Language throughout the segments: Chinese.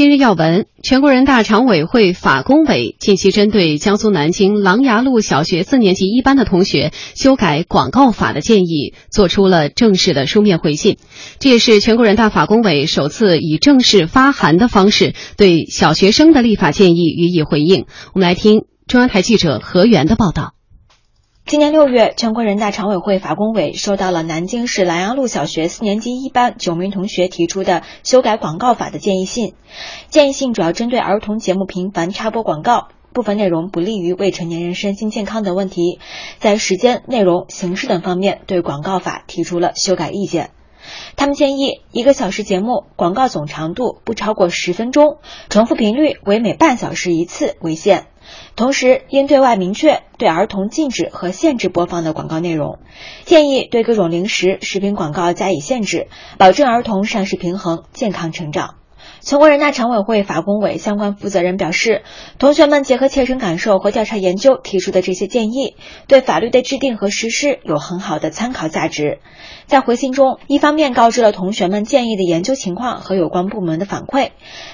今日要闻：全国人大常委会法工委近期针对江苏南京琅琊路小学四年级一班的同学修改广告法的建议，作出了正式的书面回信。这也是全国人大法工委首次以正式发函的方式对小学生的立法建议予以回应。我们来听中央台记者何源的报道。今年六月，全国人大常委会法工委收到了南京市南阳路小学四年级一班九名同学提出的修改广告法的建议信。建议信主要针对儿童节目频繁插播广告，部分内容不利于未成年人身心健康等问题，在时间、内容、形式等方面对广告法提出了修改意见。他们建议，一个小时节目广告总长度不超过十分钟，重复频率为每半小时一次为限。同时，应对外明确对儿童禁止和限制播放的广告内容，建议对各种零食、食品广告加以限制，保证儿童膳食平衡、健康成长。全国人大常委会法工委相关负责人表示，同学们结合切身感受和调查研究提出的这些建议，对法律的制定和实施有很好的参考价值。在回信中，一方面告知了同学们建议的研究情况和有关部门的反馈，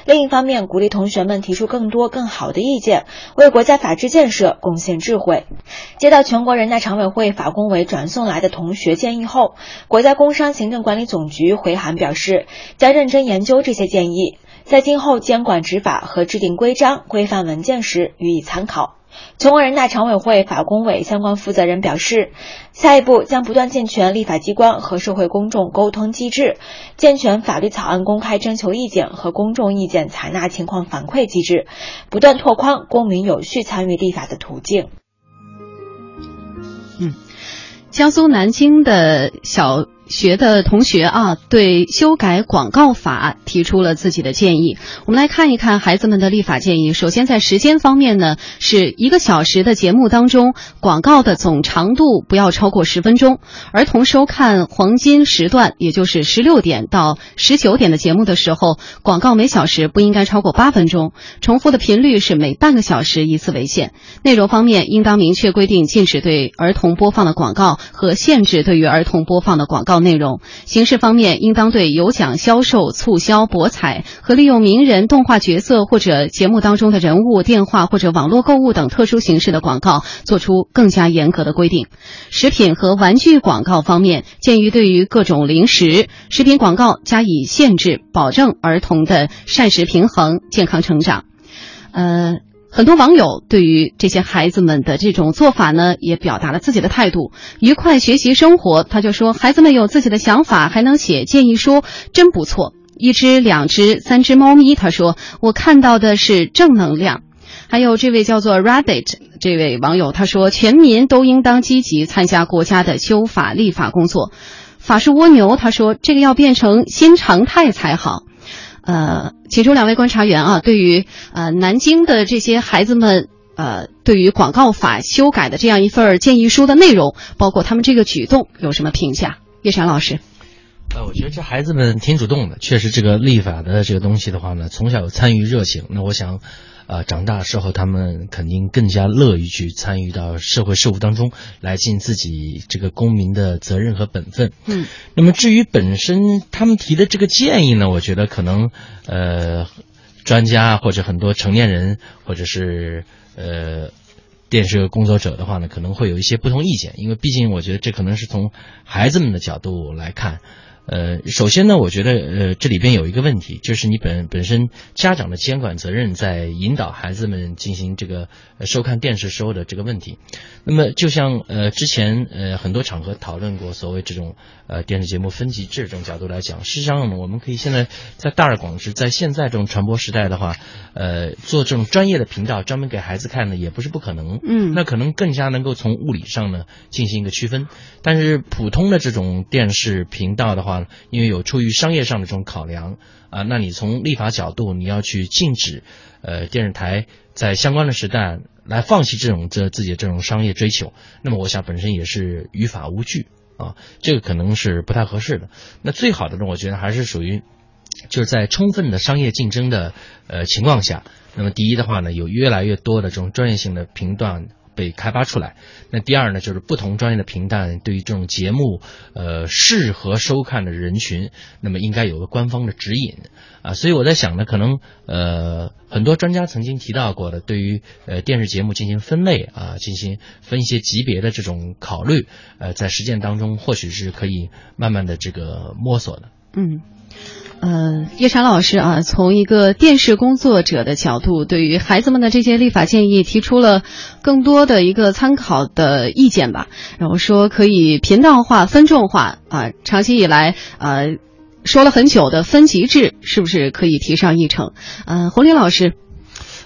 另一方面鼓励同学们提出更多更好的意见，为国家法治建设贡献智慧。接到全国人大常委会法工委转送来的同学建议后，国家工商行政管理总局回函表示，将认真研究这些建议。在今后监管执法和制定规章规范文件时予以参考。全国人大常委会法工委相关负责人表示，下一步将不断健全立法机关和社会公众沟通机制，健全法律草案公开征求意见和公众意见采纳情况反馈机制，不断拓宽公民有序参与立法的途径。嗯，江苏南京的小。学的同学啊，对修改广告法提出了自己的建议。我们来看一看孩子们的立法建议。首先，在时间方面呢，是一个小时的节目当中，广告的总长度不要超过十分钟。儿童收看黄金时段，也就是十六点到十九点的节目的时候，广告每小时不应该超过八分钟，重复的频率是每半个小时一次为限。内容方面，应当明确规定禁止对儿童播放的广告和限制对于儿童播放的广告。内容形式方面，应当对有奖销售、促销、博彩和利用名人、动画角色或者节目当中的人物、电话或者网络购物等特殊形式的广告做出更加严格的规定。食品和玩具广告方面，鉴于对于各种零食、食品广告加以限制，保证儿童的膳食平衡、健康成长。呃。很多网友对于这些孩子们的这种做法呢，也表达了自己的态度。愉快学习生活，他就说孩子们有自己的想法，还能写建议书，真不错。一只、两只、三只猫咪，他说我看到的是正能量。还有这位叫做 Rabbit 这位网友，他说全民都应当积极参加国家的修法立法工作。法术蜗牛他说这个要变成新常态才好。呃，其中两位观察员啊，对于呃南京的这些孩子们，呃，对于广告法修改的这样一份建议书的内容，包括他们这个举动有什么评价？叶山老师。呃，我觉得这孩子们挺主动的，确实这个立法的这个东西的话呢，从小有参与热情，那我想。呃，长大之后，他们肯定更加乐于去参与到社会事务当中来尽自己这个公民的责任和本分。嗯，那么至于本身他们提的这个建议呢，我觉得可能呃，专家或者很多成年人或者是呃电视工作者的话呢，可能会有一些不同意见，因为毕竟我觉得这可能是从孩子们的角度来看。呃，首先呢，我觉得呃，这里边有一个问题，就是你本本身家长的监管责任在引导孩子们进行这个收看电视时候的这个问题。那么，就像呃之前呃很多场合讨论过所谓这种呃电视节目分级制这种角度来讲，实际上我们可以现在在大而广之，在现在这种传播时代的话，呃，做这种专业的频道专门给孩子看呢，也不是不可能。嗯，那可能更加能够从物理上呢进行一个区分。但是普通的这种电视频道的话，因为有出于商业上的这种考量啊，那你从立法角度，你要去禁止，呃，电视台在相关的时代来放弃这种这自己的这种商业追求，那么我想本身也是于法无据啊，这个可能是不太合适的。那最好的呢，我觉得还是属于就是在充分的商业竞争的呃情况下，那么第一的话呢，有越来越多的这种专业性的频段。被开发出来。那第二呢，就是不同专业的频段对于这种节目，呃，适合收看的人群，那么应该有个官方的指引啊。所以我在想呢，可能呃，很多专家曾经提到过的，对于呃电视节目进行分类啊，进行分一些级别的这种考虑，呃，在实践当中或许是可以慢慢的这个摸索的。嗯。呃，叶禅老师啊，从一个电视工作者的角度，对于孩子们的这些立法建议提出了更多的一个参考的意见吧。然后说可以频道化、分众化啊，长期以来呃说了很久的分级制，是不是可以提上议程？嗯，洪林老师。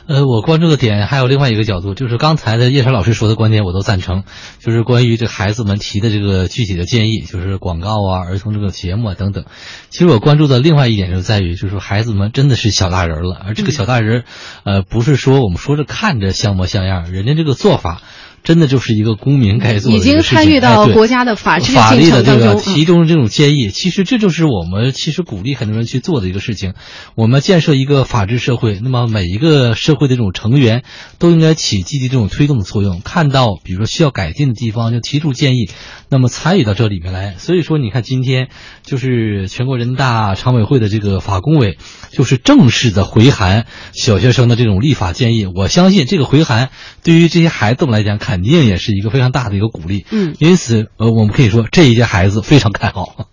呃，我关注的点还有另外一个角度，就是刚才的叶晨老师说的观点，我都赞成。就是关于这孩子们提的这个具体的建议，就是广告啊、儿童这个节目啊等等。其实我关注的另外一点就在于，就是孩子们真的是小大人了，而这个小大人，呃，不是说我们说着看着像模像样，人家这个做法。真的就是一个公民该做的已经参与到国家的法治法律的这个提供这种建议，其实这就是我们其实鼓励很多人去做的一个事情。我们建设一个法治社会，那么每一个社会的这种成员都应该起积极这种推动的作用。看到比如说需要改进的地方，就提出建议，那么参与到这里面来。所以说，你看今天就是全国人大常委会的这个法工委，就是正式的回函小学生的这种立法建议。我相信这个回函对于这些孩子们来讲，看。肯定也是一个非常大的一个鼓励，嗯，因此，呃，我们可以说这一届孩子非常看好。